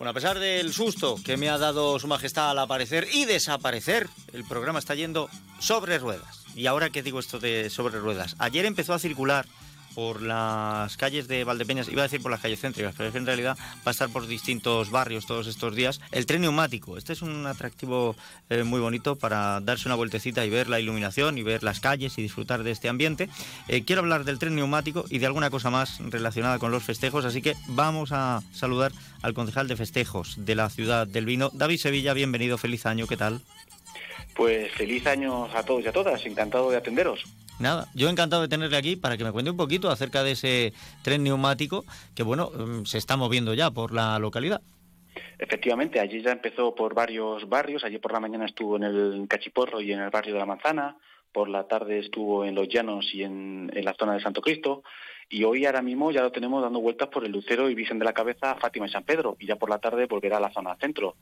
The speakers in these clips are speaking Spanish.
Bueno, a pesar del susto que me ha dado Su Majestad al aparecer y desaparecer, el programa está yendo sobre ruedas. Y ahora qué digo esto de sobre ruedas. Ayer empezó a circular por las calles de Valdepeñas, iba a decir por las calles céntricas, pero es que en realidad va a estar por distintos barrios todos estos días. El tren neumático, este es un atractivo eh, muy bonito para darse una vueltecita y ver la iluminación y ver las calles y disfrutar de este ambiente. Eh, quiero hablar del tren neumático y de alguna cosa más relacionada con los festejos, así que vamos a saludar al concejal de festejos de la ciudad del vino, David Sevilla, bienvenido, feliz año, ¿qué tal? Pues feliz año a todos y a todas, encantado de atenderos. Nada, yo encantado de tenerle aquí para que me cuente un poquito acerca de ese tren neumático que, bueno, mm, se está moviendo ya por la localidad. Efectivamente, allí ya empezó por varios barrios. Allí por la mañana estuvo en el Cachiporro y en el barrio de la Manzana. Por la tarde estuvo en Los Llanos y en, en la zona de Santo Cristo y hoy ahora mismo ya lo tenemos dando vueltas por el Lucero y Virgen de la Cabeza, Fátima y San Pedro, y ya por la tarde volverá a la zona centro.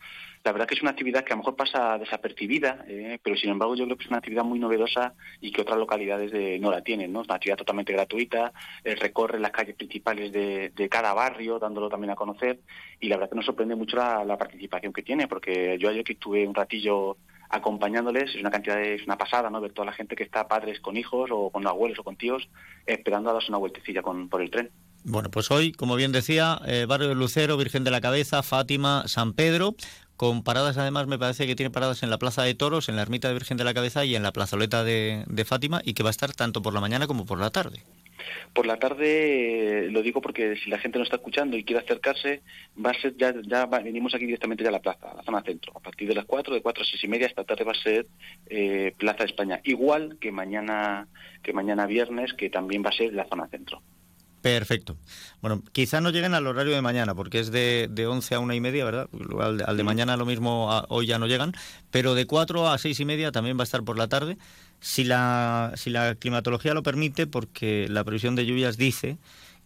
La verdad que es una actividad que a lo mejor pasa desapercibida, eh, pero sin embargo yo creo que es una actividad muy novedosa y que otras localidades no la tienen, ¿no? Es una actividad totalmente gratuita, eh, recorre las calles principales de, cada barrio, dándolo también a conocer, y la verdad que nos sorprende mucho la, la participación que tiene, porque yo ayer que estuve un ratillo acompañándoles, es una cantidad, es una pasada, ¿no? Ver toda la gente que está padres con hijos o con abuelos o con tíos esperando a darse una vueltecilla con, por el tren. Bueno, pues hoy, como bien decía, eh, Barrio de Lucero, Virgen de la Cabeza, Fátima, San Pedro, con paradas además me parece que tiene paradas en la Plaza de Toros, en la Ermita de Virgen de la Cabeza y en la plazoleta de, de Fátima y que va a estar tanto por la mañana como por la tarde. Por la tarde, eh, lo digo porque si la gente no está escuchando y quiere acercarse, va a ser ya, ya venimos aquí directamente ya a la plaza, a la zona centro. A partir de las 4, de 4 a 6 y media, esta tarde va a ser eh, Plaza España. Igual que mañana, que mañana viernes, que también va a ser la zona centro. Perfecto. Bueno, quizá no lleguen al horario de mañana, porque es de, de 11 a una y media, ¿verdad? Al, de mañana lo mismo, hoy ya no llegan, pero de 4 a 6 y media también va a estar por la tarde si la, si la climatología lo permite, porque la previsión de lluvias dice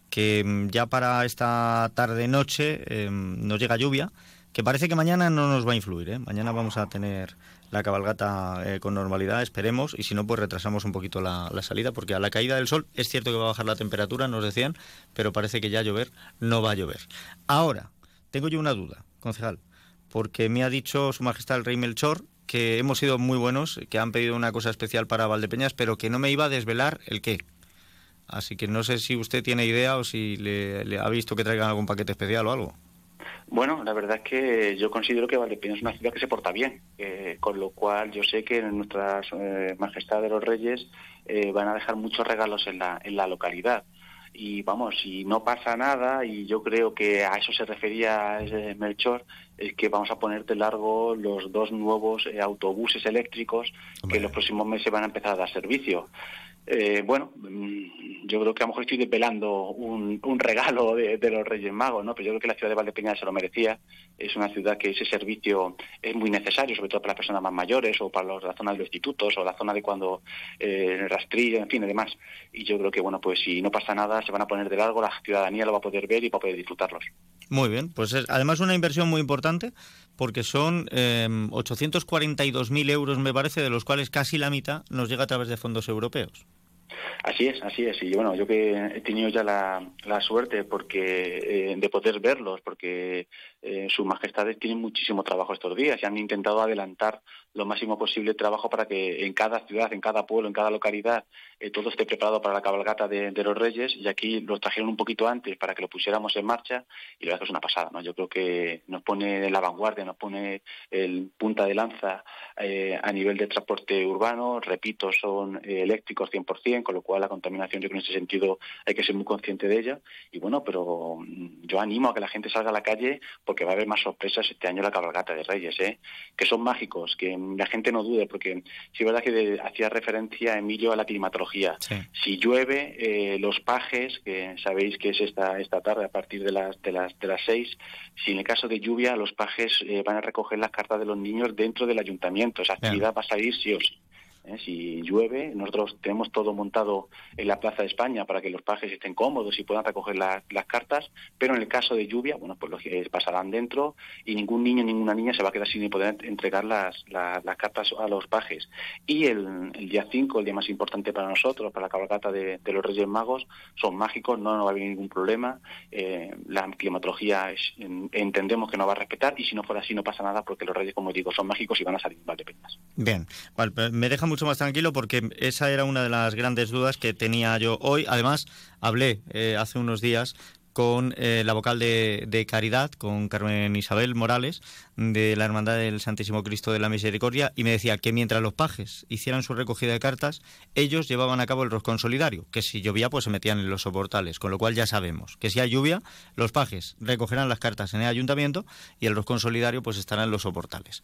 que mm, ya para esta tarde-noche eh, nos llega lluvia, que parece que mañana no nos va a influir. ¿eh? Mañana vamos a tener la cabalgata eh, con normalidad, esperemos, y si no, pues retrasamos un poquito la, la, salida, porque a la caída del sol es cierto que va a bajar la temperatura, nos decían, pero parece que ya llover no va a llover. Ahora, tengo yo una duda, concejal, porque me ha dicho Su Majestad el Rey Melchor que hemos sido muy buenos, que han pedido una cosa especial para Valdepeñas, pero que no me iba a desvelar el qué. Así que no sé si usted tiene idea o si le, ha visto que traigan algún paquete especial o algo. Bueno, la verdad es que yo considero que Valdepeñas es una ciudad que se porta bien, eh, con lo cual yo sé que nuestras eh, majestades de los reyes eh, van a dejar muchos regalos en la, en la localidad y vamos, si no pasa nada, y yo creo que a eso se refería Melchor, es que vamos a poner de largo los dos nuevos eh, autobuses eléctricos que en los próximos meses van a empezar a dar servicio. Eh, bueno, mm, yo creo que a lo mejor estoy desvelando un, un regalo de, los Reyes Magos, ¿no? Pero yo creo que la ciudad de Valdepeñas se lo merecía. Es una ciudad que ese servicio es muy necesario, sobre todo para las personas más mayores o para los, la zona de los institutos o la zona de cuando eh, el rastrillo, en fin, y demás. Y yo creo que, bueno, pues si no pasa nada, se van a poner de largo, la ciudadanía lo va a poder ver y va a poder disfrutarlos. Muy bien, pues es además una inversión muy importante porque son eh, 842.000 euros, me parece, de los cuales casi la mitad nos llega a través de fondos europeos. Así es, así es. Y bueno, yo que he tenido ya la, la suerte porque eh, de poder verlos, porque eh, sus majestades tienen muchísimo trabajo estos días y han intentado adelantar lo máximo posible trabajo para que en cada ciudad, en cada pueblo, en cada localidad, eh, todo esté preparado para la cabalgata de, los Reyes. Y aquí los trajeron un poquito antes para que lo pusiéramos en marcha y la verdad es una pasada. ¿no? Yo creo que nos pone la vanguardia, nos pone el punta de lanza eh, a nivel de transporte urbano. Repito, son eléctricos 100%, con lo cual la contaminación, yo creo que en ese sentido hay que ser muy consciente de ella. Y bueno, pero mm, yo animo a que la gente salga a la calle porque va a haber más sorpresas este año la cabalgata de Reyes, ¿eh? que son mágicos, que la gente no dude, porque sí es verdad que hacía referencia Emilio a la climatología. Si llueve, eh, los pajes, que sabéis que es esta esta tarde a partir de las de las de las seis, si en el caso de lluvia los pajes eh, van a recoger las cartas de los niños dentro del ayuntamiento, esa actividad va a salir sí o sí. ¿Eh? Si llueve, nosotros tenemos todo montado en la Plaza de España para que los pajes estén cómodos y puedan recoger las cartas, pero en el caso de lluvia, bueno, pues los pasarán dentro y ningún niño, ninguna niña se va a quedar sin poder entregar las, las, cartas a los pajes. Y el, día 5, el día más importante para nosotros, para la cabalgata de, los Reyes Magos, son mágicos, no, no va a haber ningún problema. Eh, la climatología entendemos que no va a respetar y si no fuera así no pasa nada porque los Reyes, como digo, son mágicos y van a salir de Valdepeñas. Bien, vale, me deja mucho más tranquilo porque esa era una de las grandes dudas que tenía yo hoy. Además, hablé eh, hace unos días con eh, la vocal de, Caridad, con Carmen Isabel Morales, de la Hermandad del Santísimo Cristo de la Misericordia, y me decía que mientras los pajes hicieran su recogida de cartas, ellos llevaban a cabo el roscón solidario, que si llovía pues se metían en los soportales, con lo cual ya sabemos que si hay lluvia, los pajes recogerán las cartas en el ayuntamiento y el roscón solidario pues estará en los soportales.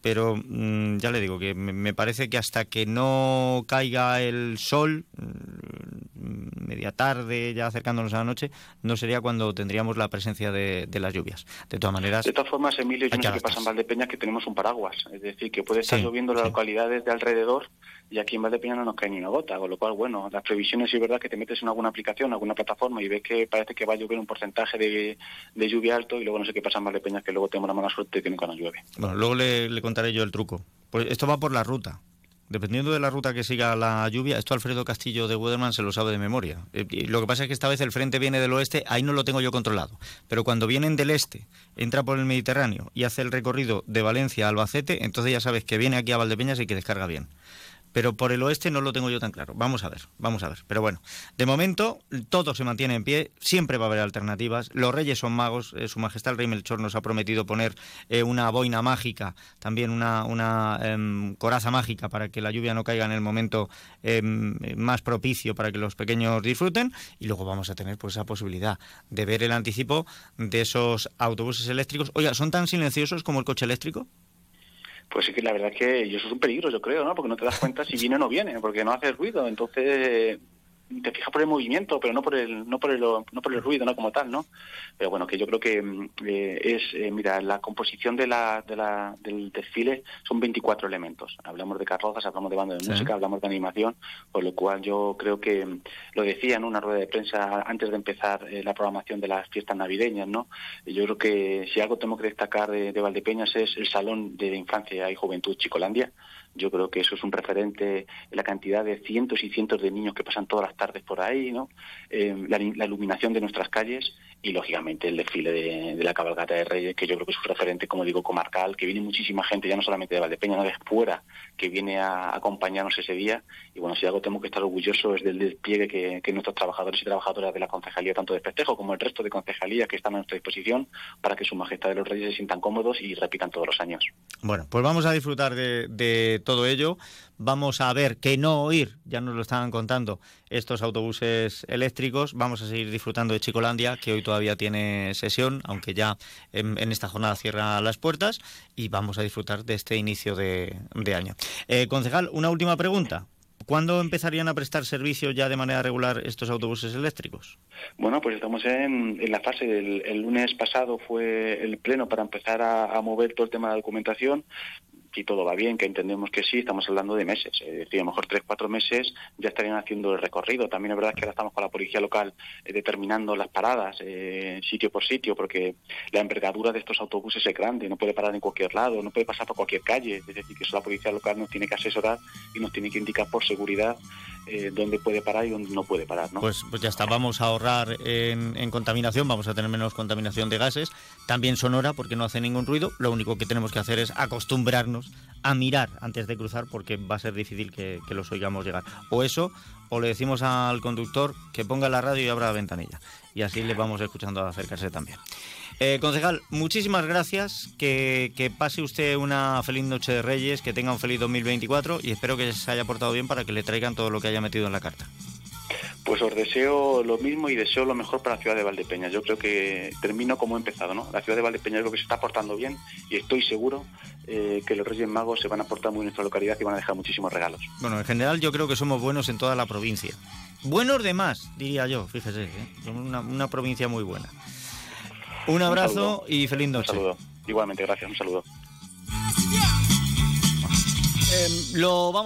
Pero mm, ya le digo que me, parece que hasta que no caiga el sol, mm, media tarde, ya acercándonos a la noche, no sería cuando tendríamos la presencia de, las lluvias. De todas maneras. De todas formas, Emilio, yo no sé qué pasa en Valdepeña que tenemos un paraguas. Es decir, que puede estar lloviendo en las localidades de alrededor y aquí en Valdepeña no nos cae ni una gota, con lo cual, bueno, las previsiones, es verdad que te metes en alguna aplicación, alguna plataforma y ves que parece que va a llover un porcentaje de, lluvia alto y luego no sé qué pasa en Valdepeña, que luego tenemos la mala suerte de que no llueve. Bueno, luego le, contaré yo el truco. Pues esto va por la ruta. Dependiendo de la ruta que siga la lluvia, esto Alfredo Castillo de Weatherman se lo sabe de memoria. Eh, lo que pasa es que esta vez el frente viene del oeste, ahí no lo tengo yo controlado. Pero cuando vienen del este, entra por el Mediterráneo y hace el recorrido de Valencia a Albacete, entonces ya sabes que viene aquí a Valdepeñas y que descarga bien pero por el oeste no lo tengo yo tan claro. Vamos a ver, vamos a ver. Pero bueno, de momento todo se mantiene en pie, siempre va a haber alternativas. Los reyes son magos, eh, Su Majestad el Rey Melchor nos ha prometido poner eh, una boina mágica, también una, una em, coraza mágica para que la lluvia no caiga en el momento em, más propicio para que los pequeños disfruten. Y luego vamos a tener pues esa posibilidad de ver el anticipo de esos autobuses eléctricos. Oiga, ¿son tan silenciosos como el coche eléctrico? Pues sí que la verdad es que eso es un peligro, yo creo, ¿no? Porque no te das cuenta si viene o no viene, porque no hace ruido. Entonces, te fijas por el movimiento, pero no por el, no por el, no por el ruido, no como tal, ¿no? Pero bueno, que yo creo que mm, eh, es, eh, mira, la composición de la, de la, del desfile son 24 elementos. Hablamos de carrozas, hablamos de banda de música, hablamos de animación, por lo cual yo creo que, mm, lo decía en una rueda de prensa antes de empezar eh, la programación de las fiestas navideñas, ¿no? Yo creo que si algo tengo que destacar de, de Valdepeñas es el Salón de Infancia y Juventud Chicolandia, yo creo que eso es un referente en la cantidad de cientos y cientos de niños que pasan todas las tardes por ahí, ¿no? Eh, la, iluminación de nuestras calles y, lógicamente, el desfile de, la cabalgata de Reyes, que yo creo que es un referente, como digo, comarcal, que viene muchísima gente, ya no solamente de Valdepeña, de fuera, que viene a acompañarnos ese día. Y bueno, si algo tengo que estar orgulloso es del despliegue que, nuestros trabajadores y trabajadoras de la concejalía, tanto de Festejo como el resto de concejalías que están a nuestra disposición, para que su majestad de los Reyes se sientan cómodos y repitan todos los años. Bueno, pues vamos a disfrutar de todo ello. Vamos a ver que no oír, ya nos lo estaban contando, estos autobuses eléctricos. Vamos a seguir disfrutando de Chicolandia, que hoy todavía tiene sesión, aunque ya en, esta jornada cierra las puertas. Y vamos a disfrutar de este inicio de, año. Eh, concejal, una última pregunta. ¿Cuándo empezarían a prestar servicio ya de manera regular estos autobuses eléctricos? Bueno, pues estamos en, la fase del el lunes pasado fue el pleno para empezar a, mover todo el tema de documentación si todo va bien, que entendemos que sí, estamos hablando de meses. Es decir, a lo mejor tres, cuatro meses ya estarían haciendo el recorrido. También es verdad que ahora estamos con la policía local eh, determinando las paradas eh, sitio por sitio, porque la envergadura de estos autobuses es grande, no puede parar en cualquier lado, no puede pasar por cualquier calle. Es decir, que eso la policía local nos tiene que asesorar y nos tiene que indicar por seguridad eh, dónde puede parar y dónde no puede parar. ¿no? Pues, pues ya está, vamos a ahorrar en, en contaminación, vamos a tener menos contaminación de gases, también sonora porque no hace ningún ruido. Lo único que tenemos que hacer es acostumbrarnos a mirar antes de cruzar porque va a ser difícil que, los oigamos llegar. O eso, o le decimos al conductor que ponga la radio y abra la ventanilla. Y así le vamos escuchando acercarse también. Eh, concejal, muchísimas gracias. Que, que, pase usted una feliz noche de Reyes, que tenga un feliz 2024 y espero que se haya portado bien para que le traigan todo lo que haya metido en la carta. Pues os deseo lo mismo y deseo lo mejor para la ciudad de Valdepeñas. Yo creo que termino como he empezado, ¿no? La ciudad de Valdepeñas creo que se está portando bien y estoy seguro eh, que los Reyes Magos se van a portar muy en nuestra localidad y van a dejar muchísimos regalos. Bueno, en general yo creo que somos buenos en toda la provincia. Buenos de más, diría yo, fíjese. ¿eh? Somos una, provincia muy buena. Un abrazo y feliz noche. Un saludo. Igualmente, gracias. Un saludo. Em, lo vamos